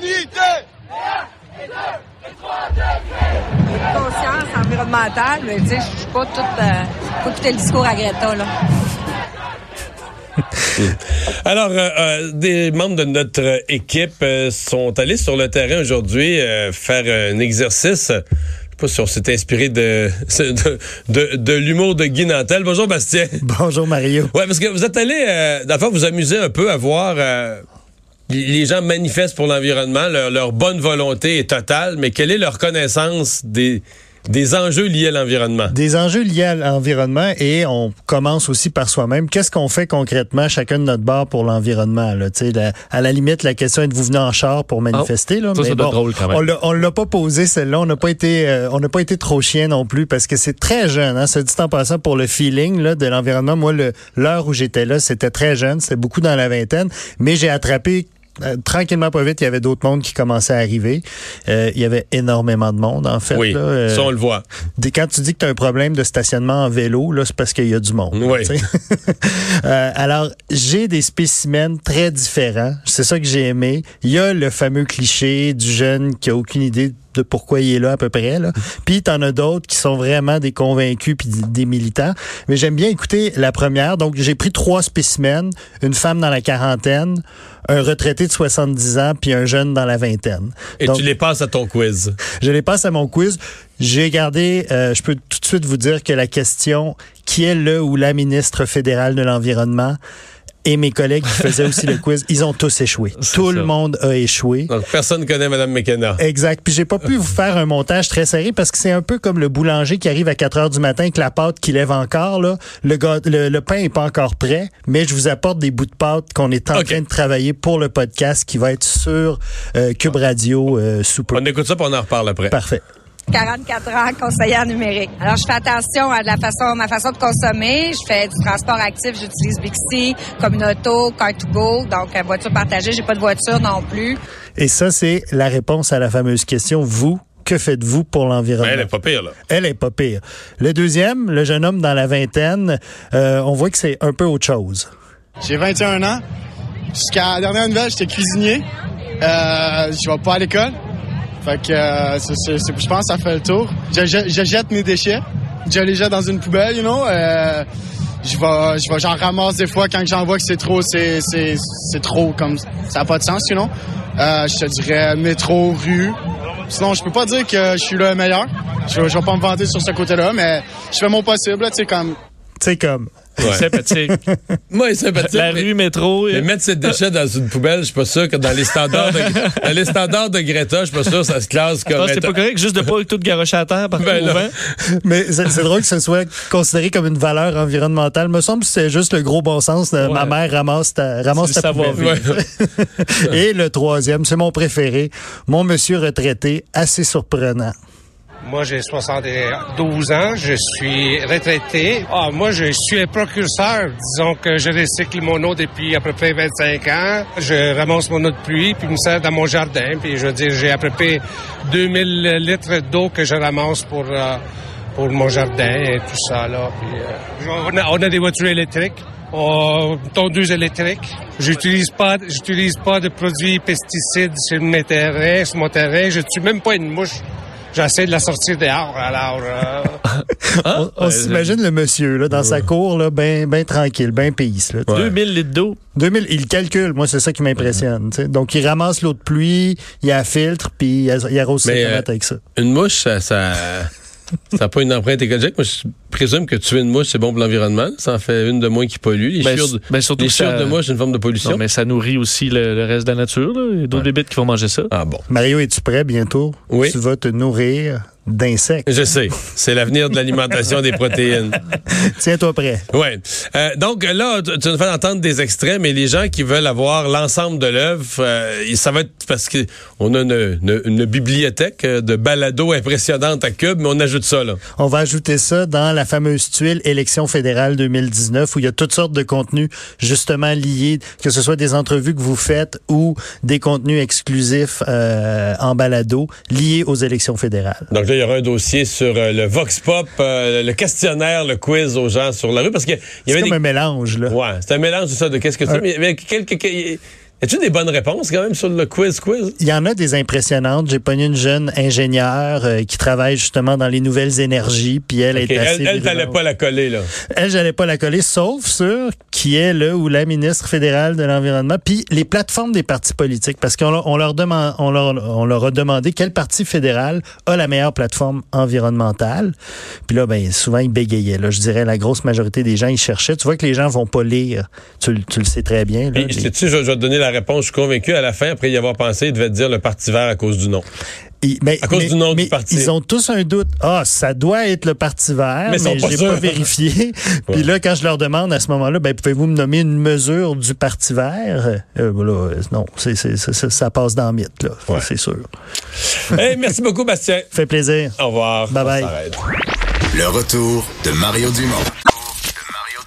l'humanité conscience environnementale, mais tu sais, je suis pas toute, euh, pas tout le discours à Greta, là. Alors, euh, euh, des membres de notre équipe euh, sont allés sur le terrain aujourd'hui faire un exercice. Je sais pas si on s'est inspiré de, de, de, de l'humour de Guy Nantel. Bonjour Bastien. Bonjour Mario. Ouais, parce que vous êtes allé, euh, dans le fond, vous amuser un peu à voir... les gens manifestent pour l'environnement, leur, leur bonne volonté est totale, mais quelle est leur connaissance des, des enjeux liés à l'environnement? Des enjeux liés à l'environnement et on commence aussi par soi-même. Qu'est-ce qu'on fait concrètement chacun de notre bord pour l'environnement? Là? La- à la limite, la question est de vous venir en char pour manifester. là, ça, mais ça être drôle quand même. On l'a- on l'a pas posé celle-là. On n'a pas été, euh, on n'a pas été trop chien non plus parce que c'est très jeune. Hein, dit en passant pour le feeling là, de l'environnement. Moi, le- l'heure où j'étais là, c'était très jeune. C'était beaucoup dans la vingtaine, mais j'ai attrapé euh, tranquillement pas vite, il y avait d'autres mondes qui commençaient à arriver. Euh, il y avait énormément de monde, en fait. Oui, là, euh, ça on le voit. Des- Quand tu dis que tu as un problème de stationnement en vélo, là, c'est parce qu'il y a du monde. Oui. alors, j'ai des spécimens très différents. C'est ça que j'ai aimé. Il y a le fameux cliché du jeune qui a aucune idée de pourquoi il est là à peu près. Là. Puis t'en as d'autres qui sont vraiment des convaincus puis des militants. Mais j'aime bien écouter la première. Donc j'ai pris trois spécimens, une femme dans la quarantaine, un retraité de 70 ans puis un jeune dans la vingtaine. Et Donc, tu les passes à ton quiz. je les passe à mon quiz. J'ai gardé, euh, je peux tout de suite vous dire que la question qui est le ou la ministre fédérale de l'environnement et mes collègues qui faisaient aussi le quiz, ils ont tous échoué. Tout ça. le monde a échoué. Donc personne ne connaît Mme McKenna. Exact. Puis j'ai pas pu vous faire un montage très serré parce que c'est un peu comme le boulanger qui arrive à 4 heures du matin avec la pâte qui lève encore. Là. Le, le, le pain est pas encore prêt, mais je vous apporte des bouts de pâte qu'on est en train de travailler pour le podcast qui va être sur euh, Cube Radio euh, sous peu. On écoute ça puis on en reparle après. Parfait. 44 ans, conseillère numérique. Alors, je fais attention à la façon, ma façon de consommer. Je fais du transport actif. J'utilise Bixi, Communauto, Car2Go. Donc, euh, voiture partagée. J'ai pas de voiture non plus. Et ça, c'est la réponse à la fameuse question. Vous, que faites-vous pour l'environnement? Ben, elle est pas pire, là. Elle est pas pire. Le deuxième, le jeune homme dans la vingtaine, euh, on voit que c'est un peu autre chose. J'ai 21 ans. Jusqu'à la dernière nouvelle, j'étais cuisinier. Euh, je vais pas à l'école. Fait que euh, c'est- c'est- je pense que ça fait le tour. Je, je- je jette mes déchets. Je les jette dans une poubelle, you know. Euh, je vais, je vais, j'en ramasse des fois quand j'en vois que c'est trop, c'est, c'est, c'est trop comme ça n'a pas de sens, you know. Euh, je te dirais métro, rue. Sinon, je peux pas dire que je suis le meilleur. Je, je vais pas me vanter sur ce côté-là, mais je fais mon possible, tu sais, comme Tu sais, comme, Ouais. Sympathique. Moi, il est sympathique. La mais- rue, métro. Mais mettre ses déchets dans une poubelle, je suis pas sûr que dans les standards de, dans les standards de Greta, je suis pas sûr que ça se classe comme ah, c'est pas correct juste de pas tout garocher à terre par Ben au vent. mais c'est drôle que ce soit considéré comme une valeur environnementale. Me semble que c'est juste le gros bon sens de Ouais. ma mère ramasse ta, ramasse C'est ta le poubelle. Et le troisième, c'est mon préféré, mon monsieur retraité, assez surprenant. Moi, j'ai 72 ans, je suis retraité. Ah, moi, je suis un précurseur. Disons que je recycle mon eau depuis à peu près 25 ans. Je ramasse mon eau de pluie, puis me sert dans mon jardin. Puis je veux dire, j'ai à peu près 2000 litres d'eau que je ramasse pour, euh, pour mon jardin et tout ça, là. Euh, on, a, on des voitures électriques. Oh, tondeuse électrique. J'utilise pas, j'utilise pas de produits pesticides sur mes terrains, sur mon terrain. Je tue même pas une mouche. J'essaie de la sortir dehors. Alors, euh, On, on s'imagine le monsieur là, dans sa cour, là, ben, ben tranquille, ben pisse. Là, tu sais. 2000 litres d'eau. 2000, il calcule, moi c'est ça qui m'impressionne. tu sais. Donc il ramasse l'eau de pluie, il a filtre, puis il, arrose ses tomates euh, avec ça. Une mouche, ça, ça, ça a pas une empreinte écologique. Moi, je- présume que tuer une mouche, c'est bon pour l'environnement. Ça en fait une de moins qui pollue. Les Ben, de, ben, surtout les ça- chiures de mouche, c'est une forme de pollution. Non, mais ça nourrit aussi le, le reste de la nature. là. Il y a d'autres bébites qui vont manger ça. Ah bon. Mario, es-tu prêt bientôt? Oui. Tu vas te nourrir d'insectes. Je sais. C'est l'avenir de l'alimentation des protéines. Tiens-toi prêt. Ouais. Euh, donc là, tu tu nous fais entendre des extraits, mais les gens qui veulent avoir l'ensemble de l'œuvre, euh, ça va être parce que on a une, une- une bibliothèque de balados impressionnante à Cube, mais on ajoute ça là. On va ajouter ça dans la fameuse tuile élection fédérale 2019 où il y a toutes sortes de contenus justement liés, que ce soit des entrevues que vous faites ou des contenus exclusifs euh, en balado liés aux élections fédérales. Donc là, il y aura un dossier sur euh, le Vox Pop, euh, le questionnaire, le quiz aux gens sur la rue, parce qu'il y avait comme des... un mélange, là. Ouais, c'est un mélange de ça, de qu'est-ce que c'est. Un- Mais, quelques... a-tu des bonnes réponses quand même sur le quiz quiz? Il y en a des impressionnantes. J'ai pogné une jeune ingénieure euh, qui travaille justement dans les nouvelles énergies, puis elle est assez Elle, virulente. pas la coller là. Elle, j'allais pas la coller, sauf sur qui est le ou la ministre fédérale de l'Environnement, puis les plateformes des partis politiques, parce qu'on leur, on leur, demande, on leur, on leur a demandé quel parti fédéral a la meilleure plateforme environnementale. Puis là, ben, souvent, ils bégayaient. Là, je dirais, la grosse majorité des gens, ils cherchaient. Tu vois que les gens vont pas lire. Tu, le- tu le sais très bien. Là, les- sais-tu, je, je vais te donner la réponse. Je suis convaincu, à la fin, après y avoir pensé, il devait dire le Parti vert à cause du nom. Ils- mais- À cause mais- du nom du parti. Ils ont tous un doute. Ah, ça doit être le Parti vert, Mais mais, j'ai pas vérifié. Puis là, quand je leur demande à ce moment-là, ben, pouvez-vous me nommer une mesure du Parti vert? Euh, ben là, euh, non, c'est, ça- ça passe dans le mythe, là. Ouais. C'est sûr. Hey, merci beaucoup, Bastien. Fait plaisir. Au revoir. Bye bye. Le retour de Mario Dumont.